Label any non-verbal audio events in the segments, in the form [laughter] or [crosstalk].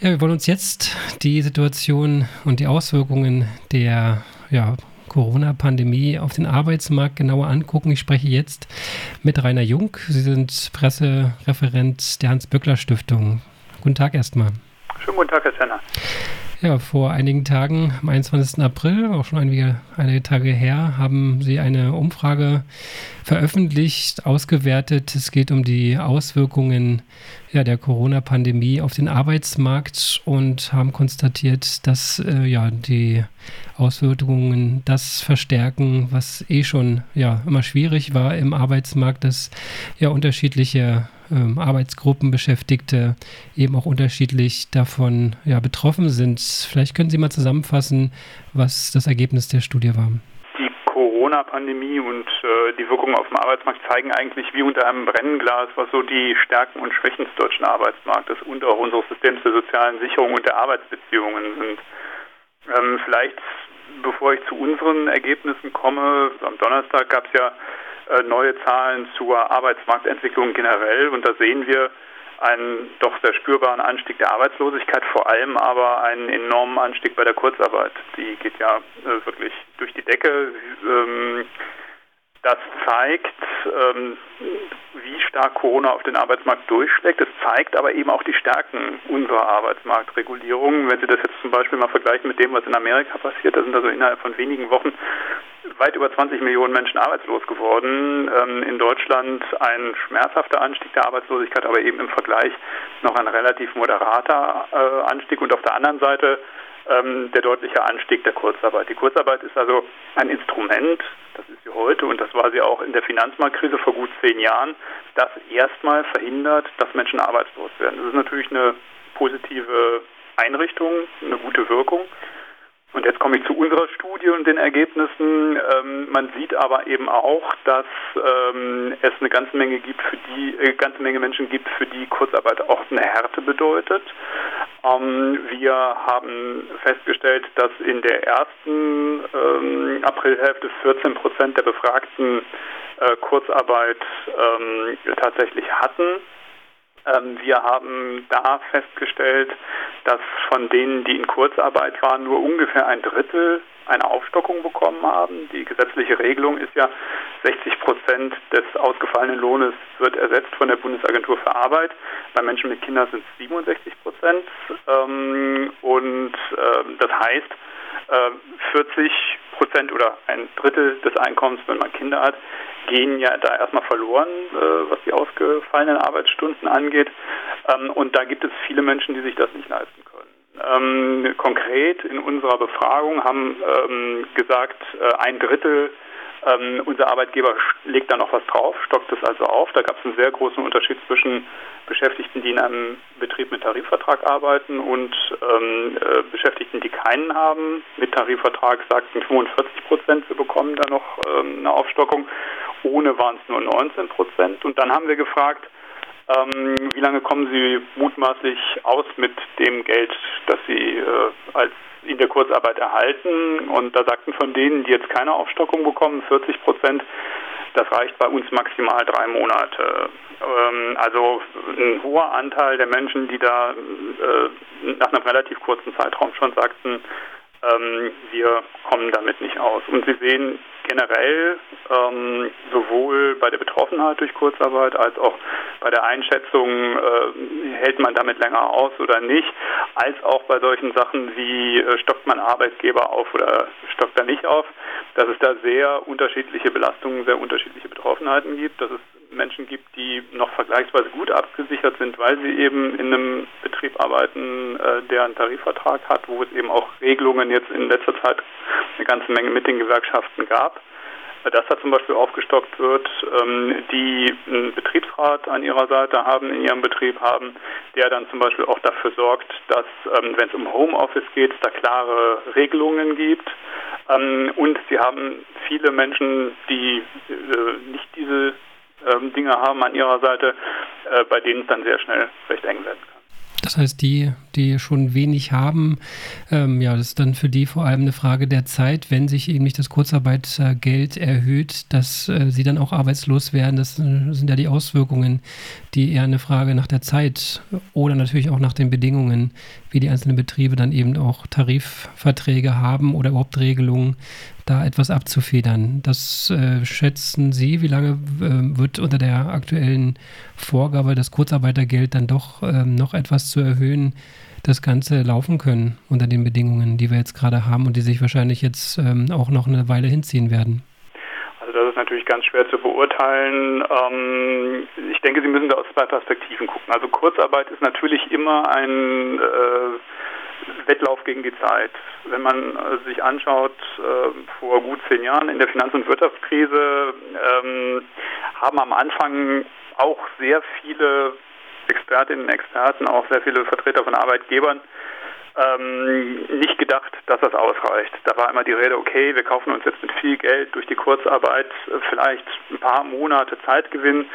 Ja, wir wollen uns jetzt die Situation und die Auswirkungen der ja, Corona-Pandemie auf den Arbeitsmarkt genauer angucken. Ich spreche jetzt mit Rainer Jung. Sie sind Pressereferent der Hans-Böckler-Stiftung. Guten Tag erstmal. Schönen guten Tag, Herr Senner. Ja, vor einigen Tagen, am 21. April, auch schon einige, einige Tage her, haben Sie eine Umfrage veröffentlicht, ausgewertet. Es geht um die Auswirkungen ja, der Corona-Pandemie auf den Arbeitsmarkt und haben konstatiert, dass äh, ja, die Auswirkungen das verstärken, was eh schon ja, immer schwierig war im Arbeitsmarkt, dass ja unterschiedliche ähm, Arbeitsgruppen, Beschäftigte eben auch unterschiedlich davon ja, betroffen sind. Vielleicht können Sie mal zusammenfassen, was das Ergebnis der Studie war. Die Corona-Pandemie und äh, die Wirkungen auf dem Arbeitsmarkt zeigen eigentlich wie unter einem Brennglas, was so die Stärken und Schwächen des deutschen Arbeitsmarktes und auch unseres Systems der sozialen Sicherung und der Arbeitsbeziehungen sind. Ähm, vielleicht, bevor ich zu unseren Ergebnissen komme, am Donnerstag gab es ja neue Zahlen zur Arbeitsmarktentwicklung generell und da sehen wir einen doch sehr spürbaren Anstieg der Arbeitslosigkeit, vor allem aber einen enormen Anstieg bei der Kurzarbeit. Die geht ja äh, wirklich durch die Decke. Ähm, das zeigt, ähm, wie stark Corona auf den Arbeitsmarkt durchschlägt. Es zeigt aber eben auch die Stärken unserer Arbeitsmarktregulierung. Wenn Sie das jetzt zum Beispiel mal vergleichen mit dem, was in Amerika passiert, da sind also innerhalb von wenigen Wochen weit über 20 Millionen Menschen arbeitslos geworden. Ähm, in Deutschland ein schmerzhafter Anstieg der Arbeitslosigkeit, aber eben im Vergleich noch ein relativ moderater äh, Anstieg. Und auf der anderen Seite ähm, der deutliche Anstieg der Kurzarbeit. Die Kurzarbeit ist also ein Instrument, das ist sie heute und das war sie auch in der Finanzmarktkrise vor gut zehn Jahren, das erstmal verhindert, dass Menschen arbeitslos werden. Das ist natürlich eine positive Einrichtung, eine gute Wirkung. Und jetzt komme ich zu unserer Studie und den Ergebnissen. Ähm, man sieht aber eben auch, dass ähm, es eine ganze Menge gibt, für die äh, ganze Menge Menschen gibt, für die Kurzarbeit auch eine Härte bedeutet. Ähm, wir haben festgestellt, dass in der ersten ähm, Aprilhälfte 14 Prozent der Befragten äh, Kurzarbeit ähm, tatsächlich hatten. Ähm, wir haben da festgestellt, dass von denen, die in Kurzarbeit waren, nur ungefähr ein Drittel eine Aufstockung bekommen haben. Die gesetzliche Regelung ist ja, 60 Prozent des ausgefallenen Lohnes wird ersetzt von der Bundesagentur für Arbeit. Bei Menschen mit Kindern sind es 67 Prozent. Ähm, und ähm, das heißt, 40 Prozent oder ein Drittel des Einkommens, wenn man Kinder hat, gehen ja da erstmal verloren, äh, was die ausgefallenen Arbeitsstunden angeht. Ähm, und da gibt es viele Menschen, die sich das nicht leisten können. Ähm, konkret in unserer Befragung haben ähm, gesagt, äh, ein Drittel ähm, unser Arbeitgeber legt da noch was drauf, stockt es also auf. Da gab es einen sehr großen Unterschied zwischen Beschäftigten, die in einem Betrieb mit Tarifvertrag arbeiten und ähm, äh, Beschäftigten, die keinen haben. Mit Tarifvertrag sagten 45 Prozent, wir bekommen da noch ähm, eine Aufstockung. Ohne waren es nur 19 Prozent. Und dann haben wir gefragt, ähm, wie lange kommen Sie mutmaßlich aus mit dem Geld, das Sie äh, als in der Kurzarbeit erhalten? Und da sagten von denen, die jetzt keine Aufstockung bekommen, 40 Prozent, das reicht bei uns maximal drei Monate. Ähm, also ein hoher Anteil der Menschen, die da äh, nach einem relativ kurzen Zeitraum schon sagten, ähm, wir kommen damit nicht aus. Und Sie sehen generell ähm, sowohl bei der Betroffenheit durch Kurzarbeit als auch bei der Einschätzung, äh, hält man damit länger aus oder nicht, als auch bei solchen Sachen wie äh, stockt man Arbeitgeber auf oder stockt er nicht auf, dass es da sehr unterschiedliche Belastungen, sehr unterschiedliche Betroffenheiten gibt, dass es Menschen gibt, die noch vergleichsweise gut abgesichert sind, weil sie eben in einem Betrieb arbeiten, äh, der einen Tarifvertrag hat, wo es eben auch Regelungen jetzt in letzter Zeit eine ganze Menge mit den Gewerkschaften gab. Äh, dass da zum Beispiel aufgestockt wird, ähm, die einen Betriebsrat an ihrer Seite haben, in ihrem Betrieb haben, der dann zum Beispiel auch dafür sorgt, dass, ähm, wenn es um Homeoffice geht, da klare Regelungen gibt. Ähm, und sie haben viele Menschen, die äh, nicht diese Dinge haben an ihrer Seite, äh, bei denen es dann sehr schnell recht eng werden kann. Das heißt, die die schon wenig haben. Ähm, ja, das ist dann für die vor allem eine Frage der Zeit, wenn sich eben nicht das Kurzarbeitergeld erhöht, dass äh, sie dann auch arbeitslos werden. Das äh, sind ja die Auswirkungen, die eher eine Frage nach der Zeit oder natürlich auch nach den Bedingungen, wie die einzelnen Betriebe dann eben auch Tarifverträge haben oder überhaupt Regelungen, da etwas abzufedern. Das äh, schätzen Sie, wie lange äh, wird unter der aktuellen Vorgabe, das Kurzarbeitergeld dann doch ähm, noch etwas zu erhöhen, das Ganze laufen können unter den Bedingungen, die wir jetzt gerade haben und die sich wahrscheinlich jetzt ähm, auch noch eine Weile hinziehen werden? Also das ist natürlich ganz schwer zu beurteilen. Ähm, ich denke, Sie müssen da aus zwei Perspektiven gucken. Also Kurzarbeit ist natürlich immer ein äh, Wettlauf gegen die Zeit. Wenn man äh, sich anschaut, äh, vor gut zehn Jahren in der Finanz- und Wirtschaftskrise ähm, haben am Anfang auch sehr viele Expertinnen und Experten, auch sehr viele Vertreter von Arbeitgebern ähm, nicht gedacht, dass das ausreicht. Da war immer die Rede, okay, wir kaufen uns jetzt mit viel Geld durch die Kurzarbeit vielleicht ein paar Monate Zeitgewinn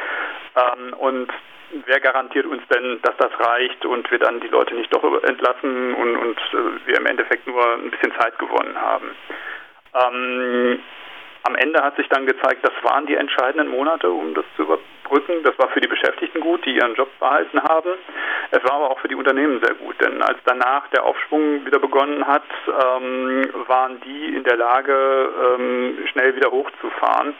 ähm, und wer garantiert uns denn, dass das reicht und wir dann die Leute nicht doch entlassen und, und äh, wir im Endeffekt nur ein bisschen Zeit gewonnen haben. Ähm, am Ende hat sich dann gezeigt, das waren die entscheidenden Monate, um das zu überbrücken. Das war für die Beschäftigten gut, die ihren Job behalten haben. Es war aber auch für die Unternehmen sehr gut, denn als danach der Aufschwung wieder begonnen hat, ähm, waren die in der Lage, ähm, schnell wieder hochzufahren,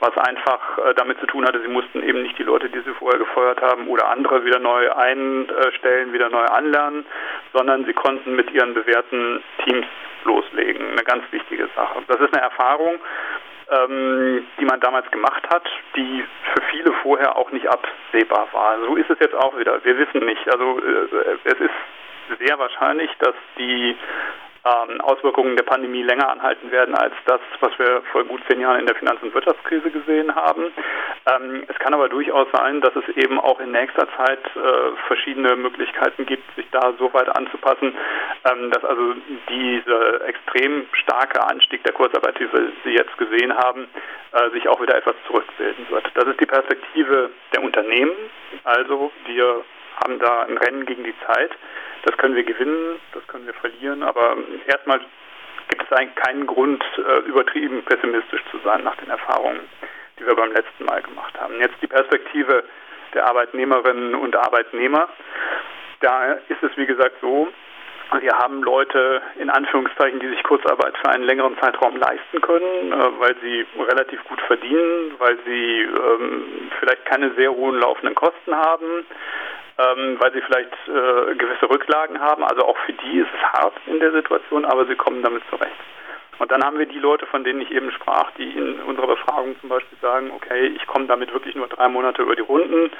was einfach äh, damit zu tun hatte, sie mussten eben nicht die Leute, die sie vorher gefeuert haben oder andere wieder neu einstellen, wieder neu anlernen, sondern sie konnten mit ihren bewährten Teams loslegen. Eine ganz wichtige Sache. Das ist eine Erfahrung, ähm, die man damals gemacht hat, die für viele vorher auch nicht absehbar war. So ist es jetzt auch wieder. Wir wissen nicht. Also äh, es ist sehr wahrscheinlich, dass die ähm, Auswirkungen der Pandemie länger anhalten werden als das, was wir vor gut zehn Jahren in der Finanz- und Wirtschaftskrise gesehen haben. Ähm, es kann aber durchaus sein, dass es eben auch in nächster Zeit äh, verschiedene Möglichkeiten gibt, sich da so weit anzupassen, ähm, dass also dieser extrem starke Anstieg der Kurzarbeit, die wir sie jetzt gesehen haben, äh, sich auch wieder etwas zurückbilden wird. Das ist die Perspektive der Unternehmen. Also wir haben da ein Rennen gegen die Zeit. Das können wir gewinnen, das können wir verlieren, aber erstmal gibt es eigentlich keinen Grund, äh, übertrieben pessimistisch zu sein nach den Erfahrungen, die wir beim letzten Mal gemacht haben. Jetzt die Perspektive der Arbeitnehmerinnen und Arbeitnehmer. Da ist es, wie gesagt, so, wir haben Leute in Anführungszeichen, die sich Kurzarbeit für einen längeren Zeitraum leisten können, äh, weil sie relativ gut verdienen, weil sie ähm, vielleicht keine sehr hohen laufenden Kosten haben, ähm, weil sie vielleicht äh, gewisse Rücklagen haben. Also auch für die ist es hart in der Situation, aber sie kommen damit zurecht. Und dann haben wir die Leute, von denen ich eben sprach, die in unserer Befragung zum Beispiel sagen, okay, ich komme damit wirklich nur drei Monate über die Runden,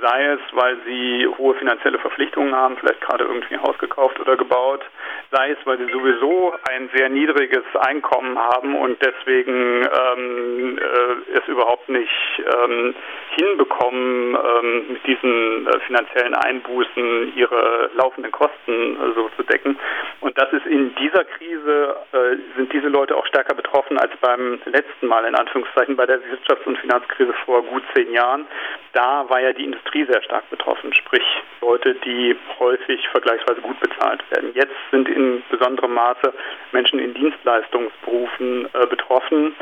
sei es, weil sie hohe finanzielle Verpflichtungen haben, vielleicht gerade irgendwie ein Haus gekauft oder gebaut, sei es, weil sie sowieso ein sehr niedriges Einkommen haben und deswegen ähm, äh, es überhaupt nicht ähm, hinbekommen, ähm, mit diesen äh, finanziellen Einbußen ihre laufenden Kosten äh, so zu decken. Und das ist in dieser Krise, äh, diese Leute auch stärker betroffen als beim letzten Mal, in Anführungszeichen, bei der Wirtschafts- und Finanzkrise vor gut zehn Jahren. Da war ja die Industrie sehr stark betroffen, sprich Leute, die häufig vergleichsweise gut bezahlt werden. Jetzt sind in besonderem Maße Menschen in Dienstleistungsberufen äh, betroffen,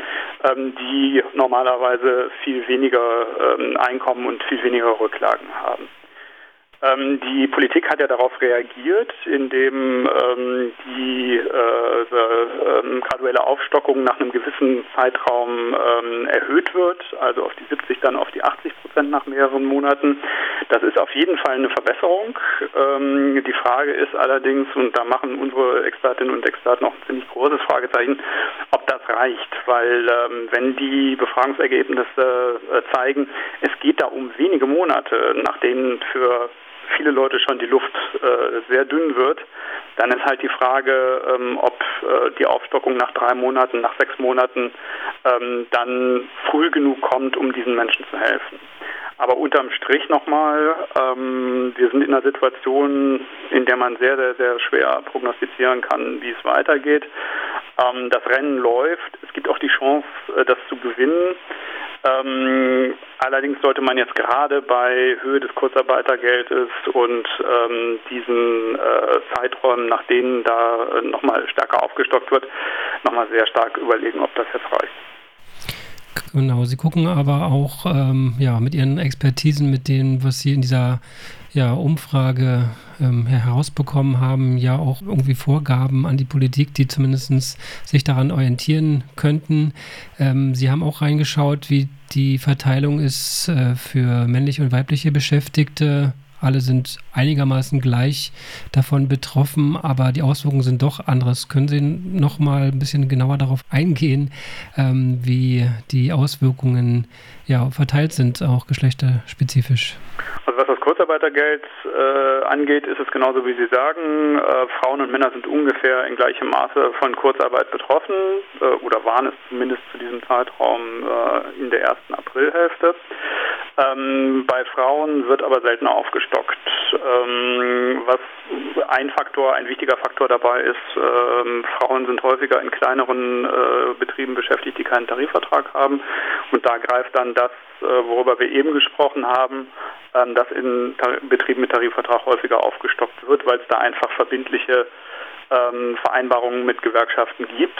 ähm, die normalerweise viel weniger ähm, Einkommen und viel weniger Rücklagen haben. Ähm, die Politik hat ja darauf reagiert, indem ähm, die äh, ähm, graduelle Aufstockung nach einem gewissen Zeitraum ähm, erhöht wird, also auf die 70, dann auf die 80 Prozent nach mehreren Monaten. Das ist auf jeden Fall eine Verbesserung. Ähm, die Frage ist allerdings, und da machen unsere Expertinnen und Experten auch ein ziemlich großes Fragezeichen, ob das reicht, weil ähm, wenn die Befragungsergebnisse äh, zeigen, es geht da um wenige Monate, nach denen für viele Leute schon die Luft äh, sehr dünn wird, dann ist halt die Frage, ähm, ob äh, die Aufstockung nach drei Monaten, nach sechs Monaten ähm, dann früh genug kommt, um diesen Menschen zu helfen. Aber unterm Strich nochmal, ähm, wir sind in einer Situation, in der man sehr, sehr, sehr schwer prognostizieren kann, wie es weitergeht. Ähm, das Rennen läuft. Es gibt auch die Chance, äh, das zu gewinnen. Ähm, allerdings sollte man jetzt gerade bei Höhe des Kurzarbeitergeldes und ähm, diesen äh, Zeiträumen, nach denen da äh, nochmal stärker aufgestockt wird, nochmal sehr stark überlegen, ob das jetzt reicht. Genau, Sie gucken aber auch ähm, ja, mit Ihren Expertisen, mit dem, was Sie in dieser ja, Umfrage ähm, herausbekommen haben, ja auch irgendwie Vorgaben an die Politik, die zumindest sich daran orientieren könnten. Ähm, Sie haben auch reingeschaut, wie die Verteilung ist äh, für männliche und weibliche Beschäftigte alle sind einigermaßen gleich davon betroffen, aber die Auswirkungen sind doch anderes. Können Sie noch mal ein bisschen genauer darauf eingehen, ähm, wie die Auswirkungen ja, verteilt sind, auch geschlechterspezifisch? Also was das Kurzarbeitergeld äh, angeht, ist es genauso wie Sie sagen. Äh, Frauen und Männer sind ungefähr in gleichem Maße von Kurzarbeit betroffen äh, oder waren es zumindest zu diesem Zeitraum äh, in der ersten Aprilhälfte. Ähm, bei Frauen wird aber seltener aufgestockt. Ähm, was ein Faktor, ein wichtiger Faktor dabei ist, ähm, Frauen sind häufiger in kleineren äh, Betrieben beschäftigt, die keinen Tarifvertrag haben. Und da greift dann das, äh, worüber wir eben gesprochen haben, ähm, dass in Betrieben mit Tarifvertrag häufiger aufgestockt wird, weil es da einfach verbindliche ähm, Vereinbarungen mit Gewerkschaften gibt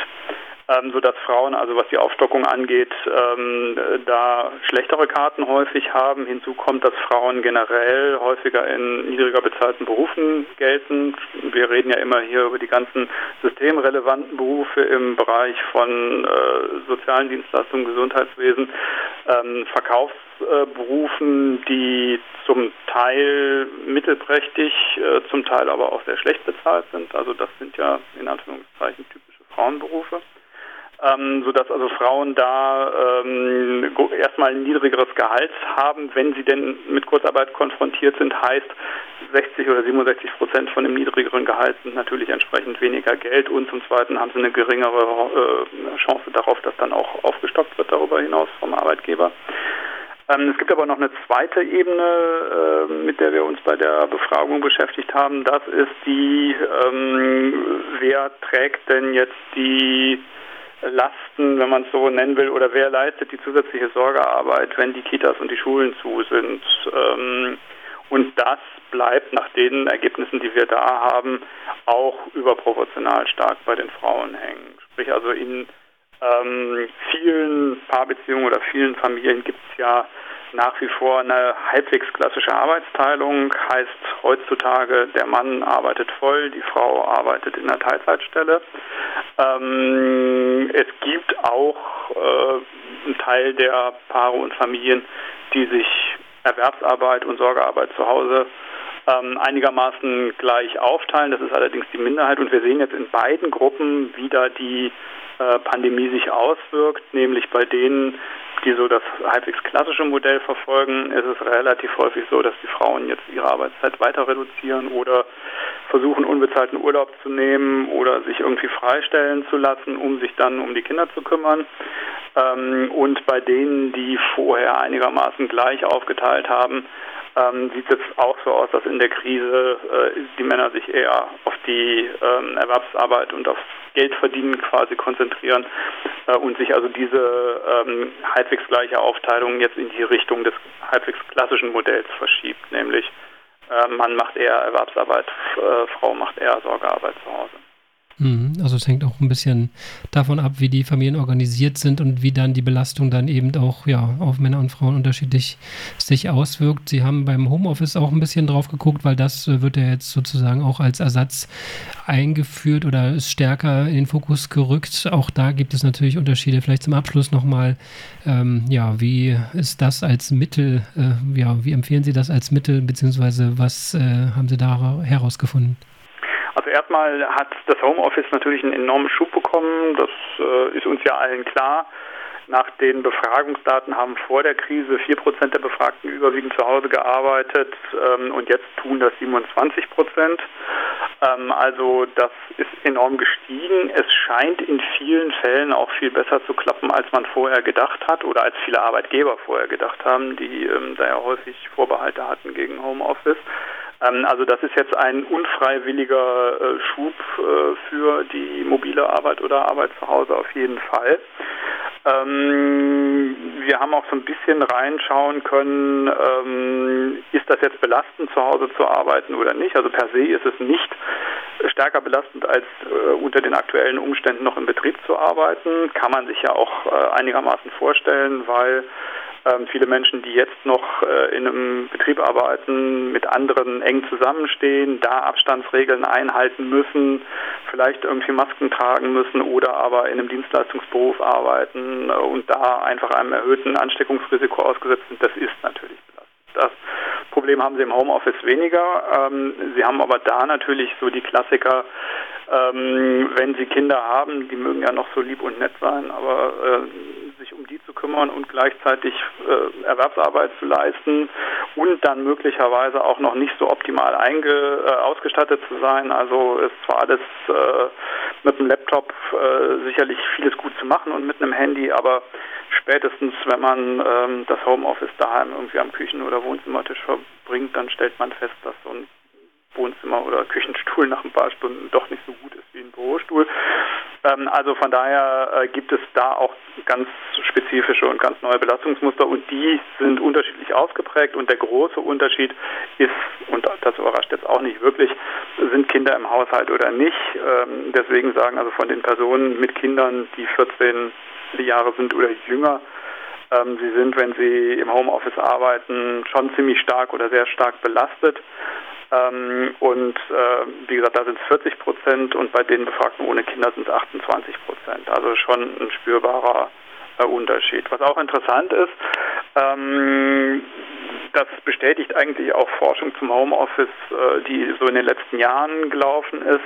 ähm, sodass Frauen, also was die Aufstockung angeht, ähm, da schlechtere Karten häufig haben. Hinzu kommt, dass Frauen generell häufiger in niedriger bezahlten Berufen gelten. Wir reden ja immer hier über die ganzen systemrelevanten Berufe im Bereich von äh, sozialen Dienstleistungen, Gesundheitswesen, ähm, Verkaufsberufen, die zum Teil mittelprächtig, äh, zum Teil aber auch sehr schlecht bezahlt sind. Also das sind ja in Anführungszeichen typische Frauenberufe ähm, sodass also Frauen da ähm, erstmal ein niedrigeres Gehalt haben, wenn sie denn mit Kurzarbeit konfrontiert sind, heißt 60 oder 67 Prozent von dem niedrigeren Gehalt sind natürlich entsprechend weniger Geld und zum Zweiten haben sie eine geringere äh, Chance darauf, dass dann auch aufgestockt wird darüber hinaus vom Arbeitgeber. Ähm, es gibt aber noch eine zweite Ebene, äh, mit der wir uns bei der Befragung beschäftigt haben. Das ist die, ähm, wer trägt denn jetzt die Lasten, wenn man es so nennen will, oder wer leistet die zusätzliche Sorgearbeit, wenn die Kitas und die Schulen zu sind. Ähm, und das bleibt nach den Ergebnissen, die wir da haben, auch überproportional stark bei den Frauen hängen. Sprich also in ähm, vielen Paarbeziehungen oder vielen Familien gibt es ja nach wie vor eine halbwegs klassische Arbeitsteilung. Heißt heutzutage, der Mann arbeitet voll, die Frau arbeitet in einer Teilzeitstelle. Ähm, es gibt auch äh, einen Teil der Paare und Familien, die sich Erwerbsarbeit und Sorgearbeit zu Hause ähm, einigermaßen gleich aufteilen. Das ist allerdings die Minderheit und wir sehen jetzt in beiden Gruppen wieder die äh, Pandemie sich auswirkt, nämlich bei denen, die so das halbwegs klassische Modell verfolgen, ist es relativ häufig so, dass die Frauen jetzt ihre Arbeitszeit weiter reduzieren oder versuchen, unbezahlten Urlaub zu nehmen oder sich irgendwie freistellen zu lassen, um sich dann um die Kinder zu kümmern. Ähm, und bei denen, die vorher einigermaßen gleich aufgeteilt haben, ähm, sieht es auch so aus, dass in der Krise äh, die Männer sich eher auf die ähm, Erwerbsarbeit und aufs Geldverdienen quasi konzentrieren äh, und sich also diese ähm, halbwegs gleiche Aufteilung jetzt in die Richtung des halbwegs klassischen Modells verschiebt, nämlich äh, Mann macht eher Erwerbsarbeit, äh, Frau macht eher Sorgearbeit zu Hause. Mhm. Also es hängt auch ein bisschen davon ab, wie die Familien organisiert sind und wie dann die Belastung dann eben auch ja, auf Männer und Frauen unterschiedlich sich auswirkt. Sie haben beim Homeoffice auch ein bisschen drauf geguckt, weil das äh, wird ja jetzt sozusagen auch als Ersatz eingeführt oder ist stärker in den Fokus gerückt. Auch da gibt es natürlich Unterschiede. Vielleicht zum Abschluss nochmal, ähm, ja, wie ist das als Mittel, äh, ja, wie empfehlen Sie das als Mittel, beziehungsweise was äh, haben Sie da herausgefunden? Also erstmal hat das Homeoffice natürlich einen enormen Schub bekommen. Das äh, ist uns ja allen klar. Nach den Befragungsdaten haben vor der Krise 4% der Befragten überwiegend zu Hause gearbeitet ähm, und jetzt tun das 27 Prozent. Ähm, also das ist enorm gestiegen. Es scheint in vielen Fällen auch viel besser zu klappen, als man vorher gedacht hat oder als viele Arbeitgeber vorher gedacht haben, die ähm, da ja häufig Vorbehalte hatten gegen Homeoffice. Ähm, also das ist jetzt ein unfreiwilliger äh, Schub äh, für die mobile Arbeit oder Arbeit zu Hause auf jeden Fall. Ähm, wir haben auch so ein bisschen reinschauen können, ähm, ist das jetzt belastend, zu Hause zu arbeiten oder nicht. Also per se ist es nicht stärker belastend, als äh, unter den aktuellen Umständen noch im Betrieb zu arbeiten. Kann man sich ja auch einigermaßen vorstellen, weil ähm, viele Menschen, die jetzt noch äh, in einem Betrieb arbeiten, mit anderen eng zusammenstehen, da Abstandsregeln einhalten müssen, vielleicht irgendwie Masken tragen müssen oder aber in einem Dienstleistungsberuf arbeiten äh, und da einfach einem erhöhten Ansteckungsrisiko ausgesetzt sind, das ist natürlich belastend. Das Problem haben sie im Homeoffice weniger. Ähm, sie haben aber da natürlich so die Klassiker, ähm, wenn sie Kinder haben, die mögen ja noch so lieb und nett sein, aber äh, sich um die zu kümmern und gleichzeitig äh, Erwerbsarbeit zu leisten und dann möglicherweise auch noch nicht so optimal einge, äh, ausgestattet zu sein. Also ist zwar alles äh, mit dem Laptop äh, sicherlich vieles gut zu machen und mit einem Handy, aber spätestens, wenn man ähm, das Homeoffice daheim irgendwie am Küchen- oder Wohnzimmertisch verbringt, dann stellt man fest, dass so ein Wohnzimmer oder Küchenstuhl nach ein paar Stunden doch nicht so gut ist wie ein Bürostuhl. Also von daher äh, gibt es da auch ganz spezifische und ganz neue Belastungsmuster und die sind unterschiedlich ausgeprägt und der große Unterschied ist, und das überrascht jetzt auch nicht wirklich, sind Kinder im Haushalt oder nicht. Ähm, deswegen sagen also von den Personen mit Kindern, die 14 Jahre sind oder jünger, ähm, sie sind, wenn sie im Homeoffice arbeiten, schon ziemlich stark oder sehr stark belastet. Ähm, und äh, wie gesagt, da sind es 40 Prozent und bei den Befragten ohne Kinder sind es 28 Prozent. Also schon ein spürbarer äh, Unterschied. Was auch interessant ist, ähm, das bestätigt eigentlich auch Forschung zum Homeoffice, äh, die so in den letzten Jahren gelaufen ist.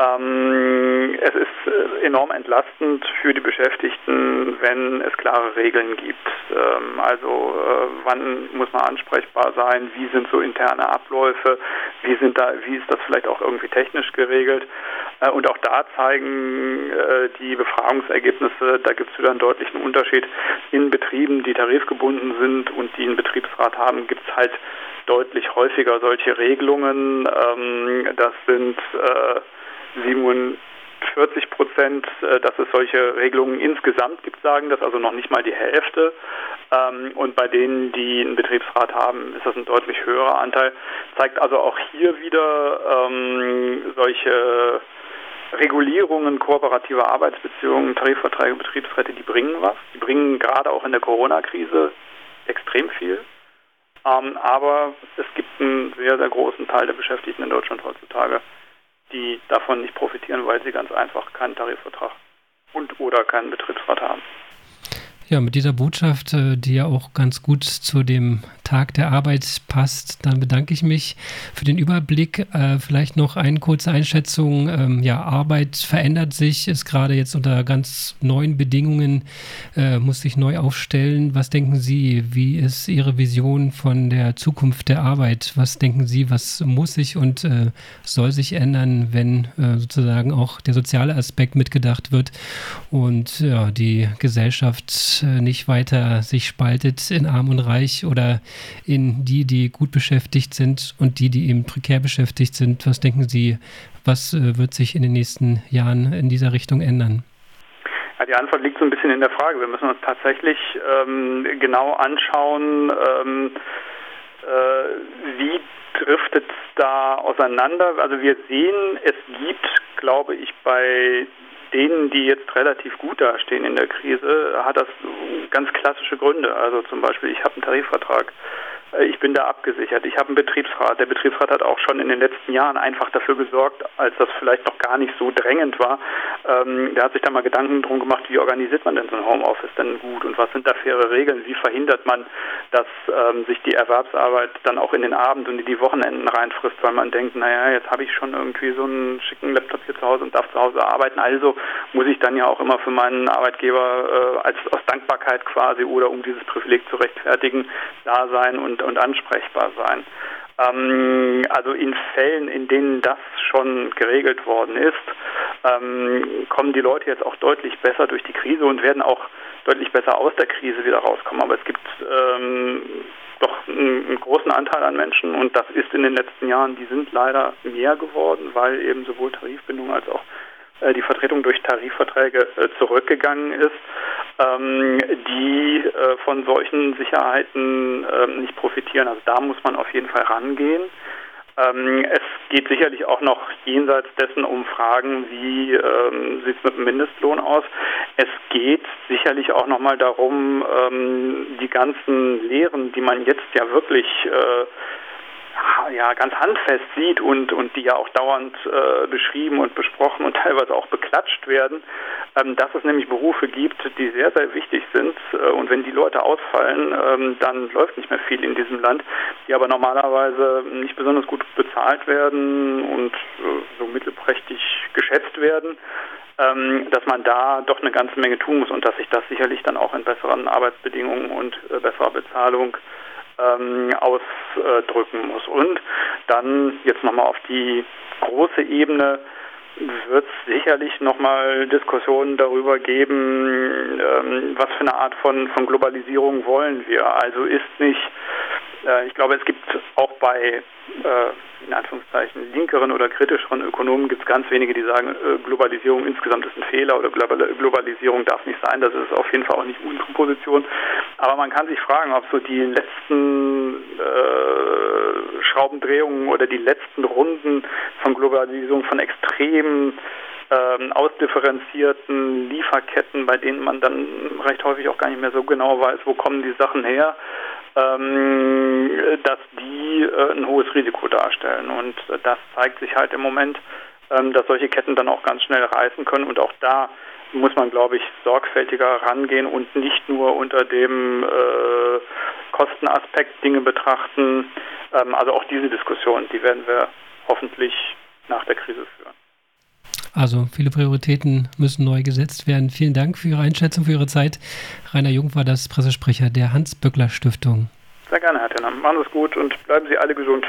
Ähm, es ist äh, enorm entlastend für die Beschäftigten, wenn es klare Regeln gibt. Ähm, also äh, wann muss man ansprechbar sein, wie sind so interne Abläufe, wie sind da, wie ist das vielleicht auch irgendwie technisch geregelt. Äh, und auch da zeigen äh, die Befragungsergebnisse, da gibt es wieder einen deutlichen Unterschied. In Betrieben, die tarifgebunden sind und die einen Betriebsrat haben, gibt es halt deutlich häufiger solche Regelungen. Ähm, das sind äh, 47 Prozent, äh, dass es solche Regelungen insgesamt gibt, sagen das, also noch nicht mal die Hälfte. Ähm, und bei denen, die einen Betriebsrat haben, ist das ein deutlich höherer Anteil. Zeigt also auch hier wieder ähm, solche Regulierungen kooperativer Arbeitsbeziehungen, Tarifverträge, Betriebsräte, die bringen was. Die bringen gerade auch in der Corona-Krise extrem viel. Ähm, aber es gibt einen sehr, sehr großen Teil der Beschäftigten in Deutschland heutzutage, die davon nicht profitieren, weil sie ganz einfach keinen Tarifvertrag und oder keinen Betriebsrat haben. Ja, mit dieser Botschaft, äh, die ja auch ganz gut zu dem Tag der Arbeit passt, dann bedanke ich mich für den Überblick. Äh, vielleicht noch eine kurze Einschätzung. Ähm, ja, Arbeit verändert sich, ist gerade jetzt unter ganz neuen Bedingungen, äh, muss sich neu aufstellen. Was denken Sie, wie ist Ihre Vision von der Zukunft der Arbeit? Was denken Sie, was muss sich und äh, soll sich ändern, wenn äh, sozusagen auch der soziale Aspekt mitgedacht wird und ja, die Gesellschaft äh, nicht weiter sich spaltet in arm und reich oder in die, die gut beschäftigt sind und die, die eben prekär beschäftigt sind. Was denken Sie, was äh, wird sich in den nächsten Jahren in dieser Richtung ändern? Ja, die Antwort liegt so ein bisschen in der Frage. Wir müssen uns tatsächlich ähm, genau anschauen, ähm, äh, wie driftet da auseinander. Also wir sehen, es gibt, glaube ich, bei denen, die jetzt relativ gut dastehen in der Krise, hat das ganz klassische Gründe. Also zum Beispiel, ich habe einen Tarifvertrag ich bin da abgesichert. Ich habe einen Betriebsrat. Der Betriebsrat hat auch schon in den letzten Jahren einfach dafür gesorgt, als das vielleicht noch gar nicht so drängend war. Ähm, der hat sich da mal Gedanken drum gemacht, wie organisiert man denn so ein Homeoffice denn gut und was sind da faire Regeln? Wie verhindert man, dass ähm, sich die Erwerbsarbeit dann auch in den Abend und in die Wochenenden reinfrisst, weil man denkt, naja, jetzt habe ich schon irgendwie so einen schicken Laptop hier zu Hause und darf zu Hause arbeiten. Also muss ich dann ja auch immer für meinen Arbeitgeber äh, als aus Dankbarkeit quasi oder um dieses Privileg zu rechtfertigen da sein und und, ansprechbar sein. Ähm, also in Fällen, in denen das schon geregelt worden ist, ähm, kommen die Leute jetzt auch deutlich besser durch die Krise und werden auch deutlich besser aus der Krise wieder rauskommen. Aber es gibt ähm, doch einen, einen, großen Anteil an Menschen und das ist in den letzten Jahren, die sind leider mehr geworden, weil eben sowohl Tarifbindung als auch die Vertretung durch Tarifverträge äh, zurückgegangen ist, ähm, die äh, von solchen Sicherheiten ähm, nicht profitieren. Also da muss man auf jeden Fall rangehen. Ähm, es geht sicherlich auch noch jenseits dessen um Fragen, wie ähm, sieht es mit dem Mindestlohn aus. Es geht sicherlich auch nochmal darum, ähm, die ganzen Lehren, die man jetzt ja wirklich äh, ja, ganz handfest sieht und, und die ja auch dauernd äh, beschrieben und besprochen und [laughs] teilweise auch beklatscht werden, ähm, dass es nämlich Berufe gibt, die sehr, sehr wichtig sind. Äh, und wenn die Leute ausfallen, ähm, dann läuft nicht mehr viel in diesem Land, die aber normalerweise nicht besonders gut bezahlt werden und äh, so mittelprächtig geschätzt werden ähm, dass man da doch eine ganze Menge tun muss und dass sich das sicherlich dann auch in besseren Arbeitsbedingungen und äh, besserer Bezahlung ähm, ausdrücken muss. Und dann jetzt nochmal auf die große Ebene wird es sicherlich nochmal Diskussionen darüber geben, ähm, was für eine Art von, von Globalisierung wollen wir. Also ist nicht, äh, ich glaube, es gibt auch bei äh, in Anführungszeichen linkeren oder kritischeren Ökonomen gibt es ganz wenige, die sagen, äh, Globalisierung insgesamt ist ein Fehler oder Globalisierung darf nicht sein. Das ist auf jeden Fall auch nicht unsere Position. Aber man kann sich fragen, ob so die letzten äh, Schraubendrehungen oder die letzten Runden von Globalisierung von extremen ähm, ausdifferenzierten Lieferketten, bei denen man dann recht häufig auch gar nicht mehr so genau weiß, wo kommen die Sachen her, ähm, dass die äh, ein hohes Risiko darstellen. Und das zeigt sich halt im Moment, ähm, dass solche Ketten dann auch ganz schnell reißen können. Und auch da muss man, glaube ich, sorgfältiger rangehen und nicht nur unter dem äh, Kostenaspekt Dinge betrachten. Ähm, also auch diese Diskussion, die werden wir hoffentlich nach der Krise führen. Also viele Prioritäten müssen neu gesetzt werden. Vielen Dank für Ihre Einschätzung, für Ihre Zeit. Rainer Jung war das Pressesprecher der Hans-Böckler Stiftung. Sehr gerne, Herr Tenner. Machen Sie es gut und bleiben Sie alle gesund.